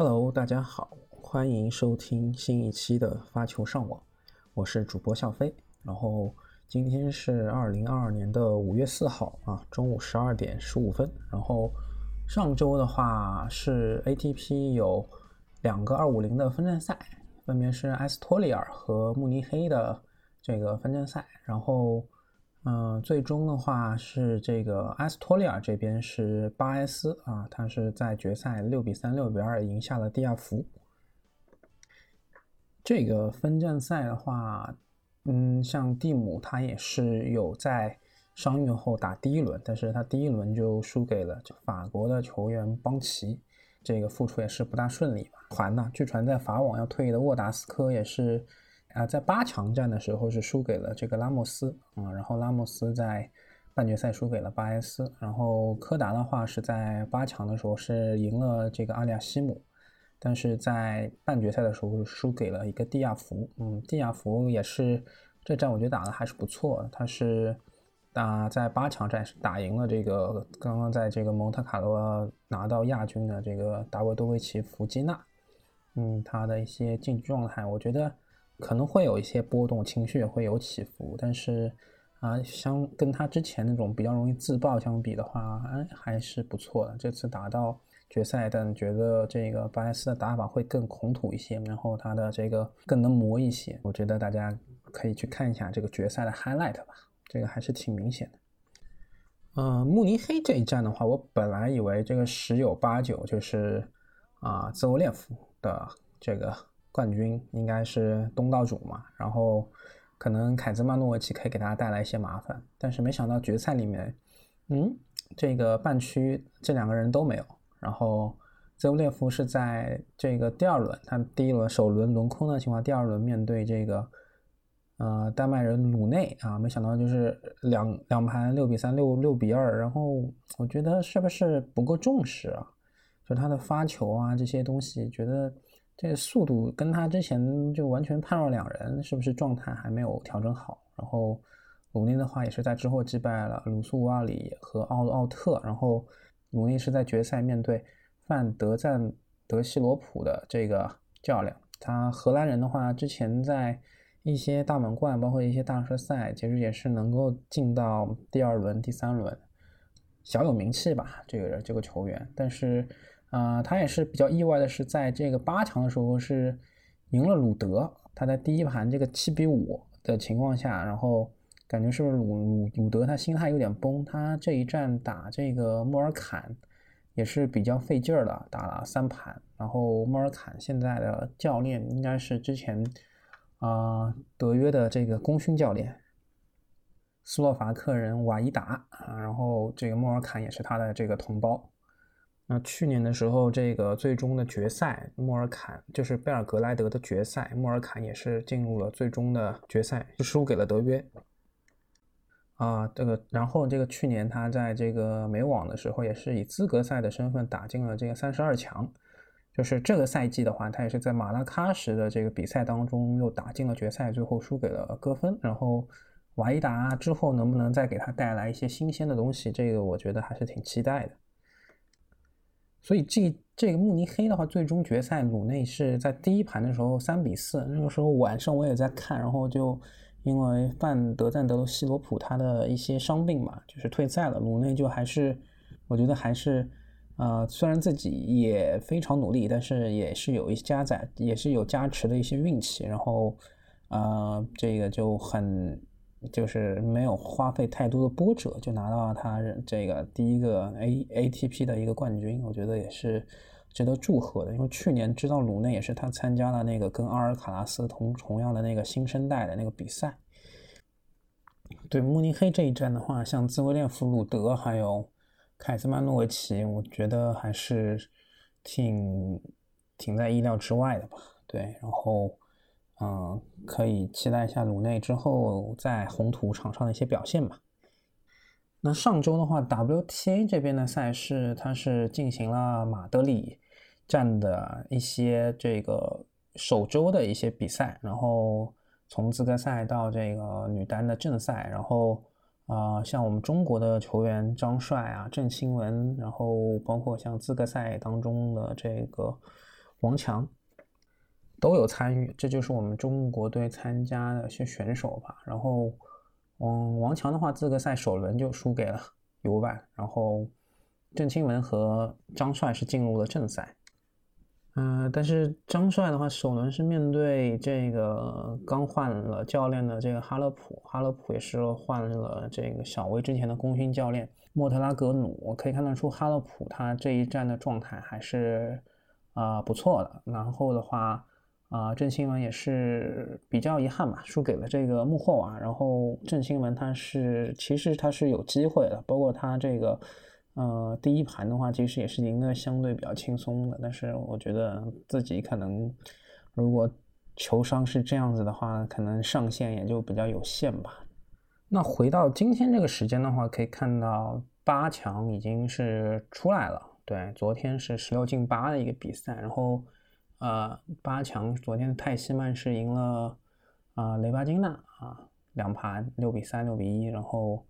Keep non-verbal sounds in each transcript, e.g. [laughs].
Hello，大家好，欢迎收听新一期的发球上网，我是主播笑飞。然后今天是二零二二年的五月四号啊，中午十二点十五分。然后上周的话是 ATP 有两个二五零的分站赛，分别是埃斯托利尔和慕尼黑的这个分站赛。然后嗯，最终的话是这个埃斯托利尔这边是巴埃斯啊，他是在决赛六比三、六比二赢下了蒂亚福。这个分站赛的话，嗯，像蒂姆他也是有在伤愈后打第一轮，但是他第一轮就输给了法国的球员邦奇，这个复出也是不大顺利吧。传呢，据传在法网要退役的沃达斯科也是。啊，在八强战的时候是输给了这个拉莫斯啊，然后拉莫斯在半决赛输给了巴埃斯，然后柯达的话是在八强的时候是赢了这个阿利亚西姆，但是在半决赛的时候输给了一个蒂亚福，嗯，蒂亚福也是这战我觉得打的还是不错，他是打在八强战是打赢了这个刚刚在这个蒙特卡洛拿到亚军的这个达维多维奇弗基纳，嗯，他的一些竞技状态我觉得。可能会有一些波动，情绪也会有起伏，但是啊，相跟他之前那种比较容易自爆相比的话，哎，还是不错的。这次打到决赛，但觉得这个巴莱斯的打法会更孔土一些，然后他的这个更能磨一些。我觉得大家可以去看一下这个决赛的 highlight 吧，这个还是挺明显的。嗯，慕尼黑这一战的话，我本来以为这个十有八九就是啊兹维列夫的这个。冠军应该是东道主嘛，然后可能凯兹曼诺维奇可以给大家带来一些麻烦，但是没想到决赛里面，嗯，这个半区这两个人都没有。然后泽乌列夫是在这个第二轮，他第一轮首轮轮空的情况，第二轮面对这个呃丹麦人鲁内啊，没想到就是两两盘六比三、六六比二。然后我觉得是不是不够重视啊？就他的发球啊这些东西，觉得。这个速度跟他之前就完全判若两人，是不是状态还没有调整好？然后鲁内的话也是在之后击败了鲁苏瓦里和奥奥特，然后鲁内是在决赛面对范德赞德西罗普的这个较量。他荷兰人的话，之前在一些大满贯，包括一些大师赛，其实也是能够进到第二轮、第三轮，小有名气吧。这个人，这个球员，但是。啊，他也是比较意外的是，在这个八强的时候是赢了鲁德。他在第一盘这个七比五的情况下，然后感觉是不是鲁鲁鲁德他心态有点崩。他这一战打这个莫尔坎也是比较费劲儿的，打了三盘。然后莫尔坎现在的教练应该是之前啊德约的这个功勋教练，斯洛伐克人瓦伊达啊。然后这个莫尔坎也是他的这个同胞。那去年的时候，这个最终的决赛，莫尔坎就是贝尔格莱德的决赛，莫尔坎也是进入了最终的决赛，就输给了德约。啊，这个，然后这个去年他在这个美网的时候，也是以资格赛的身份打进了这个三十二强。就是这个赛季的话，他也是在马拉喀什的这个比赛当中又打进了决赛，最后输给了戈芬。然后瓦伊达之后能不能再给他带来一些新鲜的东西，这个我觉得还是挺期待的。所以这这个慕尼黑的话，最终决赛鲁内是在第一盘的时候三比四，那个时候晚上我也在看，然后就因为范德赞德罗西罗普他的一些伤病嘛，就是退赛了，鲁内就还是我觉得还是呃，虽然自己也非常努力，但是也是有一些加载，也是有加持的一些运气，然后呃，这个就很。就是没有花费太多的波折，就拿到了他这个第一个 A ATP 的一个冠军，我觉得也是值得祝贺的。因为去年知道鲁内也是他参加了那个跟阿尔卡拉斯同同样的那个新生代的那个比赛。对慕尼黑这一站的话，像兹维列夫、鲁德还有凯斯曼诺维奇，我觉得还是挺挺在意料之外的吧。对，然后嗯，可以期待一下鲁内之后在红土场上的一些表现吧。那上周的话，WTA 这边的赛事它是进行了马德里站的一些这个首周的一些比赛，然后从资格赛到这个女单的正赛，然后。啊，像我们中国的球员张帅啊、郑钦文，然后包括像资格赛当中的这个王强，都有参与。这就是我们中国队参加的一些选手吧。然后，嗯，王强的话，资格赛首轮就输给了尤万，然后郑钦文和张帅是进入了正赛。嗯，但是张帅的话，首轮是面对这个刚换了教练的这个哈勒普，哈勒普也是换了这个小威之前的功勋教练莫特拉格努。我可以看得出哈勒普他这一战的状态还是啊不错的。然后的话啊，郑钦文也是比较遗憾吧，输给了这个穆霍瓦。然后郑钦文他是其实他是有机会的，包括他这个。呃，第一盘的话，其实也是赢得相对比较轻松的，但是我觉得自己可能，如果球商是这样子的话，可能上限也就比较有限吧。那回到今天这个时间的话，可以看到八强已经是出来了。对，昨天是十六进八的一个比赛，然后呃，八强昨天的泰西曼是赢了啊雷巴金娜啊两盘六比三六比一，然后。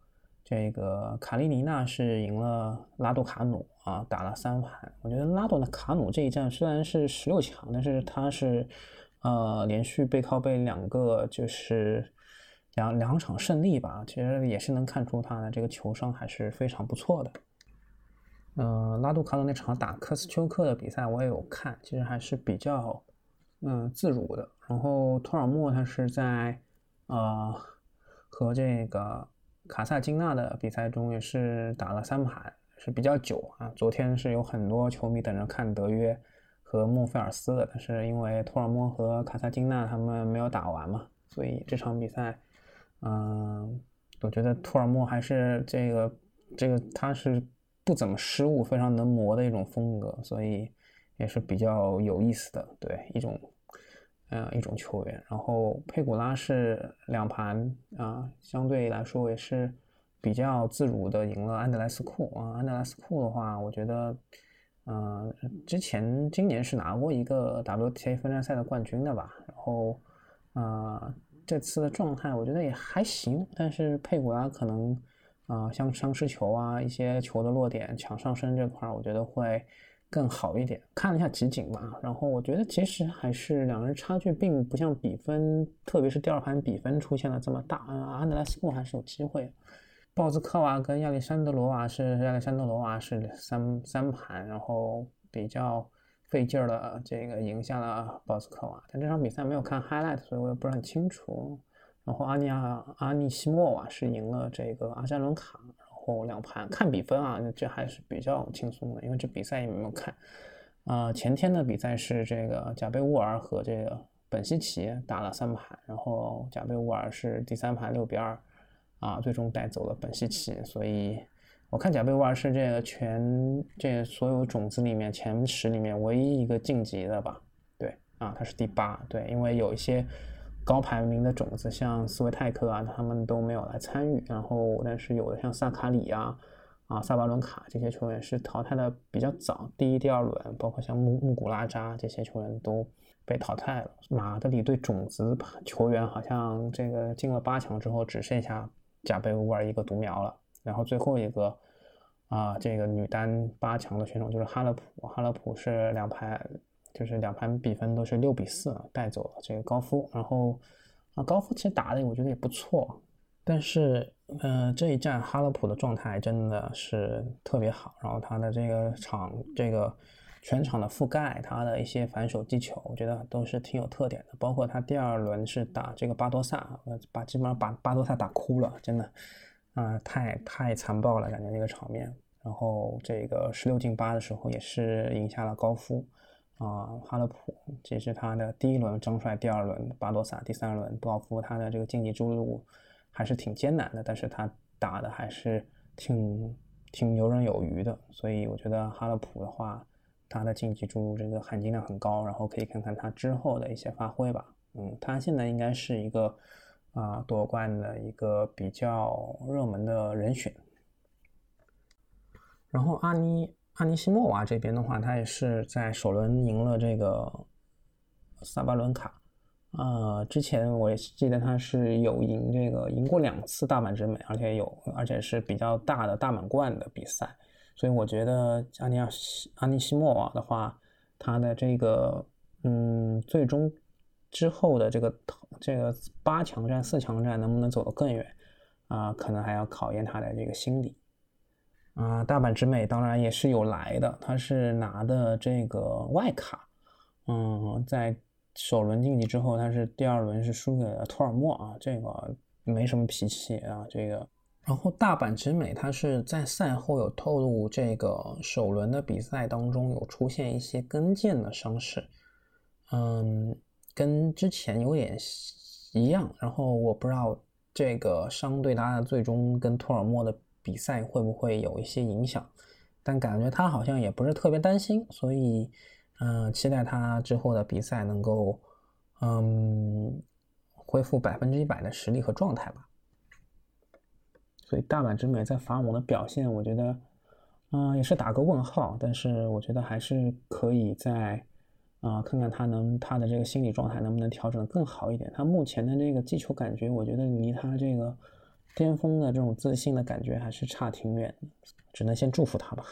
这个卡利尼娜是赢了拉杜卡努啊，打了三盘。我觉得拉杜的卡努这一战虽然是十六强，但是他是呃连续背靠背两个就是两两场胜利吧，其实也是能看出他的这个球商还是非常不错的。嗯，拉杜卡努那场打科斯丘克的比赛我也有看，其实还是比较嗯自如的。然后托尔莫他是在呃和这个。卡萨金娜的比赛中也是打了三盘，是比较久啊。昨天是有很多球迷等着看德约和孟菲尔斯的，但是因为托尔莫和卡萨金娜他们没有打完嘛，所以这场比赛，嗯，我觉得托尔莫还是这个这个他是不怎么失误，非常能磨的一种风格，所以也是比较有意思的，对一种。嗯，一种球员，然后佩古拉是两盘啊，相对来说也是比较自如的赢了安德莱斯库啊。安德莱斯库的话，我觉得，嗯，之前今年是拿过一个 WTA 分站赛的冠军的吧。然后，啊，这次的状态我觉得也还行，但是佩古拉可能啊，像伤失球啊，一些球的落点抢上升这块儿，我觉得会。更好一点，看了一下集锦嘛，然后我觉得其实还是两人差距并不像比分，特别是第二盘比分出现了这么大，安德莱斯库还是有机会。鲍兹科娃跟亚历山德罗娃是亚历山德罗娃是三三盘，然后比较费劲儿的这个赢下了鲍兹科娃，但这场比赛没有看 highlight，所以我也不是很清楚。然后阿尼亚阿尼西莫娃是赢了这个阿扎伦卡。然后两盘看比分啊，这还是比较轻松的，因为这比赛也没有看。啊，前天的比赛是这个贾贝沃尔和这个本西奇打了三盘，然后贾贝沃尔是第三盘六比二啊，最终带走了本西奇。所以我看贾贝沃尔是这个全这所有种子里面前十里面唯一一个晋级的吧？对啊，他是第八。对，因为有一些。高排名的种子，像斯维泰克啊，他们都没有来参与。然后，但是有的像萨卡里啊、啊萨巴伦卡这些球员是淘汰的比较早，第一、第二轮，包括像穆穆古拉扎这些球员都被淘汰了。马德里队种子球员好像这个进了八强之后，只剩下贾贝乌尔一个独苗了。然后最后一个啊，这个女单八强的选手就是哈勒普，哈勒普是两排。就是两盘比分都是六比四带走了这个高夫，然后啊高夫其实打的我觉得也不错，但是呃这一战哈勒普的状态真的是特别好，然后他的这个场这个全场的覆盖，他的一些反手击球，我觉得都是挺有特点的，包括他第二轮是打这个巴多萨，把基本上把巴多萨打哭了，真的啊太太残暴了，感觉那个场面，然后这个十六进八的时候也是赢下了高夫。啊，哈勒普，这是他的第一轮张帅，第二轮巴多萨，第三轮高夫，他的这个晋级之路还是挺艰难的，但是他打的还是挺挺游刃有余的，所以我觉得哈勒普的话，他的竞技注入这个含金量很高，然后可以看看他之后的一些发挥吧。嗯，他现在应该是一个啊夺冠的一个比较热门的人选。然后阿尼阿尼西莫娃这边的话，他也是在首轮赢了这个萨巴伦卡。呃，之前我也记得他是有赢这个赢过两次大满之美，而且有而且是比较大的大满贯的比赛。所以我觉得阿尼亚西阿尼西莫娃的话，他的这个嗯，最终之后的这个这个八强战、四强战能不能走得更远啊？可能还要考验他的这个心理啊。大阪直美当然也是有来的，他是拿的这个外卡，嗯，在首轮晋级之后，他是第二轮是输给了托尔莫啊，这个没什么脾气啊，这个。然后大阪直美，他是在赛后有透露，这个首轮的比赛当中有出现一些跟腱的伤势，嗯，跟之前有点一样。然后我不知道这个伤对他的最终跟托尔莫的比赛会不会有一些影响，但感觉他好像也不是特别担心，所以嗯，期待他之后的比赛能够嗯恢复百分之一百的实力和状态吧。所以大阪直美在法网的表现，我觉得，啊，也是打个问号。但是我觉得还是可以在，啊，看看他能他的这个心理状态能不能调整更好一点。他目前的这个击球感觉，我觉得离他这个巅峰的这种自信的感觉还是差挺远的。只能先祝福他吧。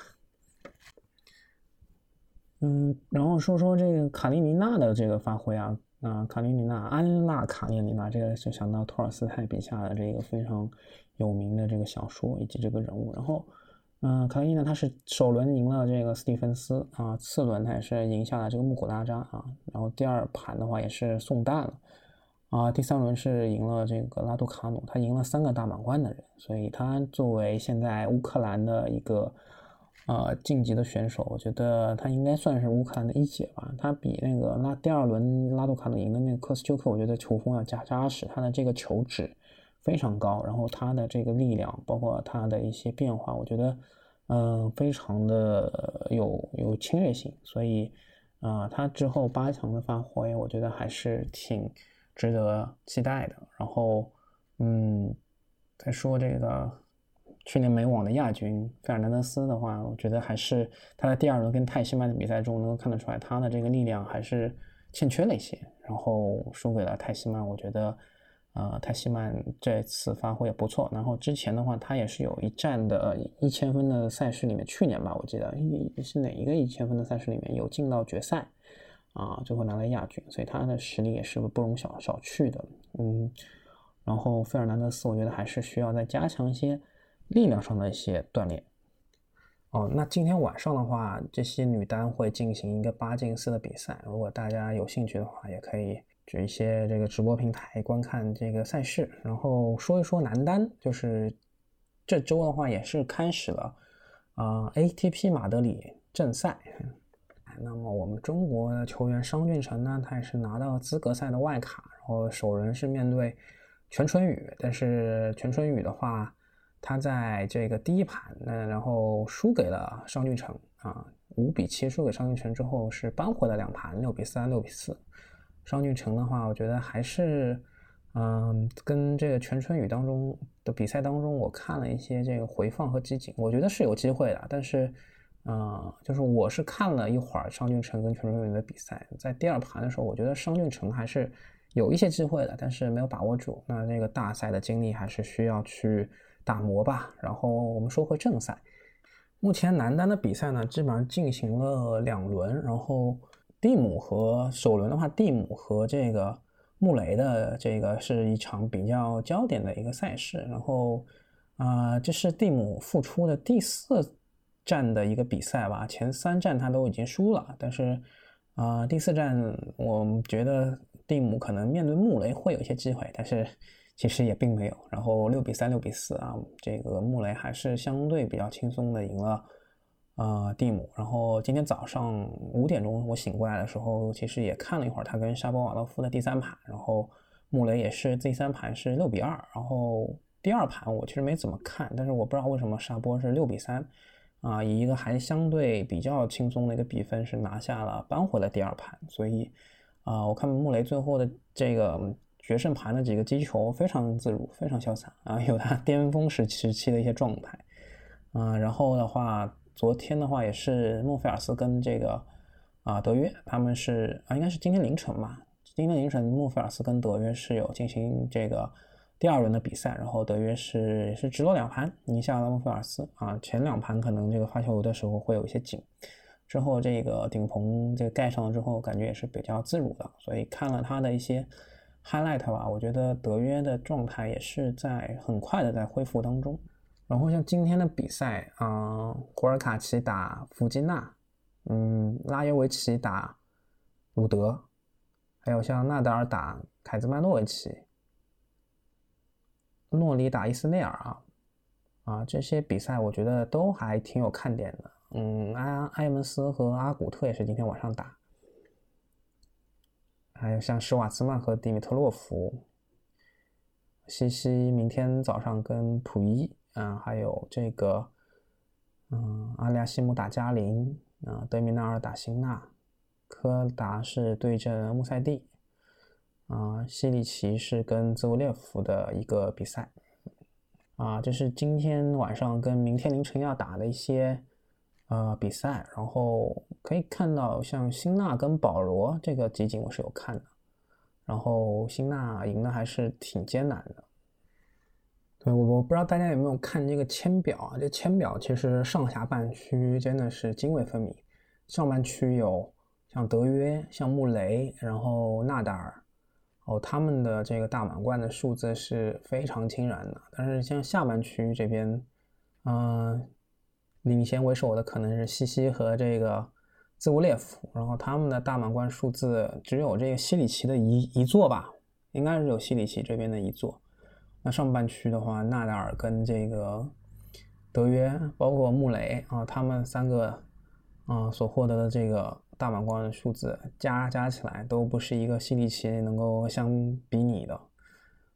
[laughs] 嗯，然后说说这个卡列尼娜的这个发挥啊。啊，卡列尼娜，安娜卡列尼娜，这个就想到托尔斯泰笔下的这个非常有名的这个小说以及这个人物。然后，嗯，卡列尼娜她是首轮赢了这个斯蒂芬斯啊，次轮她也是赢下了这个穆古拉扎啊，然后第二盘的话也是送蛋了啊，第三轮是赢了这个拉杜卡努，他赢了三个大满贯的人，所以他作为现在乌克兰的一个。呃，晋级的选手，我觉得他应该算是乌克兰的一姐吧。他比那个拉第二轮拉杜卡努赢的那个科斯丘克，我觉得球风要加扎实，他的这个球质非常高，然后他的这个力量，包括他的一些变化，我觉得嗯，非常的有有侵略性。所以啊，他之后八强的发挥，我觉得还是挺值得期待的。然后嗯，再说这个。去年美网的亚军费尔南德斯的话，我觉得还是他在第二轮跟泰西曼的比赛中能够看得出来，他的这个力量还是欠缺了一些，然后输给了泰西曼。我觉得，呃，泰西曼这次发挥也不错。然后之前的话，他也是有一站的一千分的赛事里面，去年吧，我记得是哪一个一千分的赛事里面有进到决赛，啊，最后拿了亚军，所以他的实力也是不容小小觑的。嗯，然后费尔南德斯，我觉得还是需要再加强一些。力量上的一些锻炼哦，那今天晚上的话，这些女单会进行一个八进四的比赛。如果大家有兴趣的话，也可以举一些这个直播平台观看这个赛事。然后说一说男单，就是这周的话也是开始了啊，ATP 马德里正赛。那么我们中国的球员商俊成呢，他也是拿到资格赛的外卡，然后首轮是面对全春雨，但是全春雨的话。他在这个第一盘，那然后输给了商俊成啊，五比七输给商俊成之后是扳回了两盘，六比三、六比四。商俊成的话，我觉得还是，嗯，跟这个全春雨当中的比赛当中，我看了一些这个回放和集锦，我觉得是有机会的。但是，嗯，就是我是看了一会儿商俊成跟全春雨的比赛，在第二盘的时候，我觉得商俊成还是有一些机会的，但是没有把握住。那这个大赛的经历还是需要去。打磨吧，然后我们说回正赛。目前男单的比赛呢，基本上进行了两轮。然后蒂姆和首轮的话，蒂姆和这个穆雷的这个是一场比较焦点的一个赛事。然后啊，这是蒂姆复出的第四站的一个比赛吧？前三站他都已经输了，但是啊，第四站我觉得蒂姆可能面对穆雷会有一些机会，但是。其实也并没有，然后六比三、六比四啊，这个穆雷还是相对比较轻松的赢了，呃，蒂姆。然后今天早上五点钟我醒过来的时候，其实也看了一会儿他跟沙波瓦洛夫的第三盘，然后穆雷也是第三盘是六比二，然后第二盘我其实没怎么看，但是我不知道为什么沙波是六比三，啊，以一个还相对比较轻松的一个比分是拿下了扳回了第二盘，所以啊，我看穆雷最后的这个决胜盘的几个击球非常自如，非常潇洒啊，有他 [laughs] 巅峰时时期的一些状态啊。然后的话，昨天的话也是莫菲尔斯跟这个啊德约，他们是啊应该是今天凌晨吧，今天凌晨莫菲尔斯跟德约是有进行这个。第二轮的比赛，然后德约是也是直落两盘赢下了莫菲尔斯啊。前两盘可能这个发球的时候会有一些紧，之后这个顶棚这个盖上了之后，感觉也是比较自如的。所以看了他的一些 highlight 吧，我觉得德约的状态也是在很快的在恢复当中。然后像今天的比赛啊，古尔卡奇打弗吉纳，嗯，拉约维奇打鲁德，还有像纳达尔打凯兹曼诺维奇。诺里打伊斯内尔啊，啊，这些比赛我觉得都还挺有看点的。嗯，埃埃文斯和阿古特也是今天晚上打，还有像施瓦茨曼和迪米特洛夫，西西明天早上跟普伊，啊，还有这个，嗯，阿利亚西姆打加林，啊，德米纳尔打辛纳，科达是对阵穆塞蒂。啊，西里奇是跟兹维列夫的一个比赛，啊，这是今天晚上跟明天凌晨要打的一些呃比赛，然后可以看到像辛纳跟保罗这个集锦我是有看的，然后辛纳赢的还是挺艰难的。对，我我不知道大家有没有看这个签表啊？这签表其实上下半区真的是泾渭分明，上半区有像德约、像穆雷，然后纳达尔。哦，他们的这个大满贯的数字是非常惊人的，但是像下半区这边，嗯，领先为首的可能是西西和这个兹乌列夫，然后他们的大满贯数字只有这个西里奇的一一座吧，应该是有西里奇这边的一座。那上半区的话，纳达尔跟这个德约，包括穆雷啊，他们三个啊所获得的这个。大满贯的数字加加起来都不是一个西里奇能够相比拟的，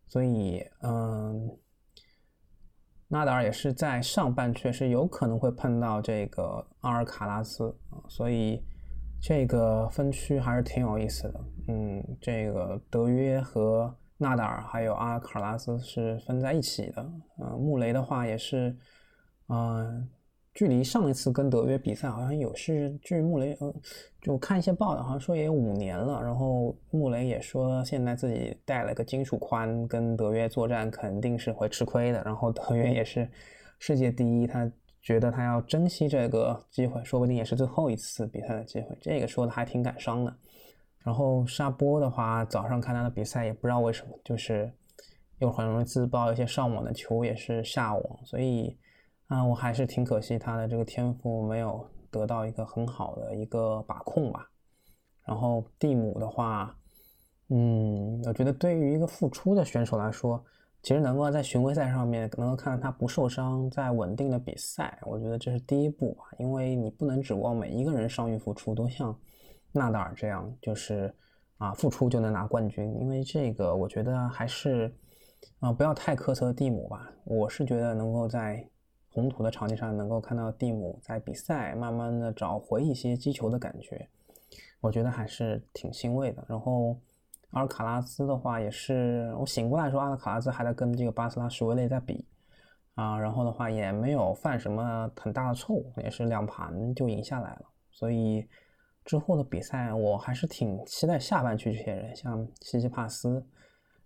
所以，嗯，纳达尔也是在上半区是有可能会碰到这个阿尔卡拉斯，所以这个分区还是挺有意思的。嗯，这个德约和纳达尔还有阿尔卡拉斯是分在一起的。嗯，穆雷的话也是，嗯。距离上一次跟德约比赛好像有是，据穆雷呃，就看一些报道，好像说也有五年了。然后穆雷也说，现在自己带了个金属髋，跟德约作战肯定是会吃亏的。然后德约也是世界第一，他觉得他要珍惜这个机会，说不定也是最后一次比赛的机会。这个说的还挺感伤的。然后沙波的话，早上看他的比赛，也不知道为什么，就是又很容易自爆一些上网的球，也是下网，所以。啊，我还是挺可惜他的这个天赋没有得到一个很好的一个把控吧。然后蒂姆的话，嗯，我觉得对于一个复出的选手来说，其实能够在巡回赛上面能够看到他不受伤，在稳定的比赛，我觉得这是第一步吧。因为你不能指望每一个人伤愈复出都像纳达尔这样，就是啊复出就能拿冠军。因为这个，我觉得还是啊不要太苛责蒂姆吧。我是觉得能够在红土的场地上能够看到蒂姆在比赛慢慢的找回一些击球的感觉，我觉得还是挺欣慰的。然后阿尔卡拉斯的话也是，我醒过来说阿尔卡拉斯还在跟这个巴斯拉什维雷在比啊，然后的话也没有犯什么很大的错误，也是两盘就赢下来了。所以之后的比赛我还是挺期待下半区这些人，像西西帕斯、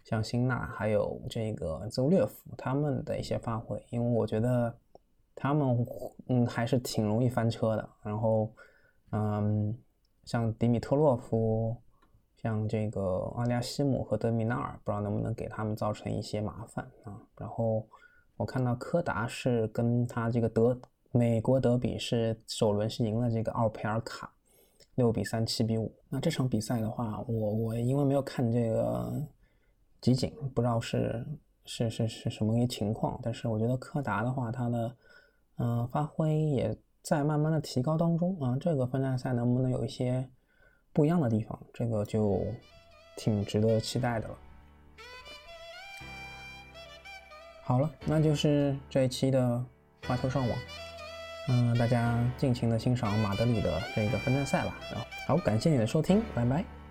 像辛纳还有这个兹乌列夫他们的一些发挥，因为我觉得。他们嗯还是挺容易翻车的，然后嗯像迪米特洛夫，像这个阿利亚西姆和德米纳尔，不知道能不能给他们造成一些麻烦啊。然后我看到柯达是跟他这个德美国德比是首轮是赢了这个奥佩尔卡，六比三七比五。那这场比赛的话，我我因为没有看这个集锦，不知道是是是是什么一情况，但是我觉得柯达的话，他的嗯，发挥也在慢慢的提高当中啊。这个分站赛能不能有一些不一样的地方，这个就挺值得期待的了。好了，那就是这一期的花球上网。嗯，大家尽情的欣赏马德里的这个分站赛吧。好，感谢你的收听，拜拜。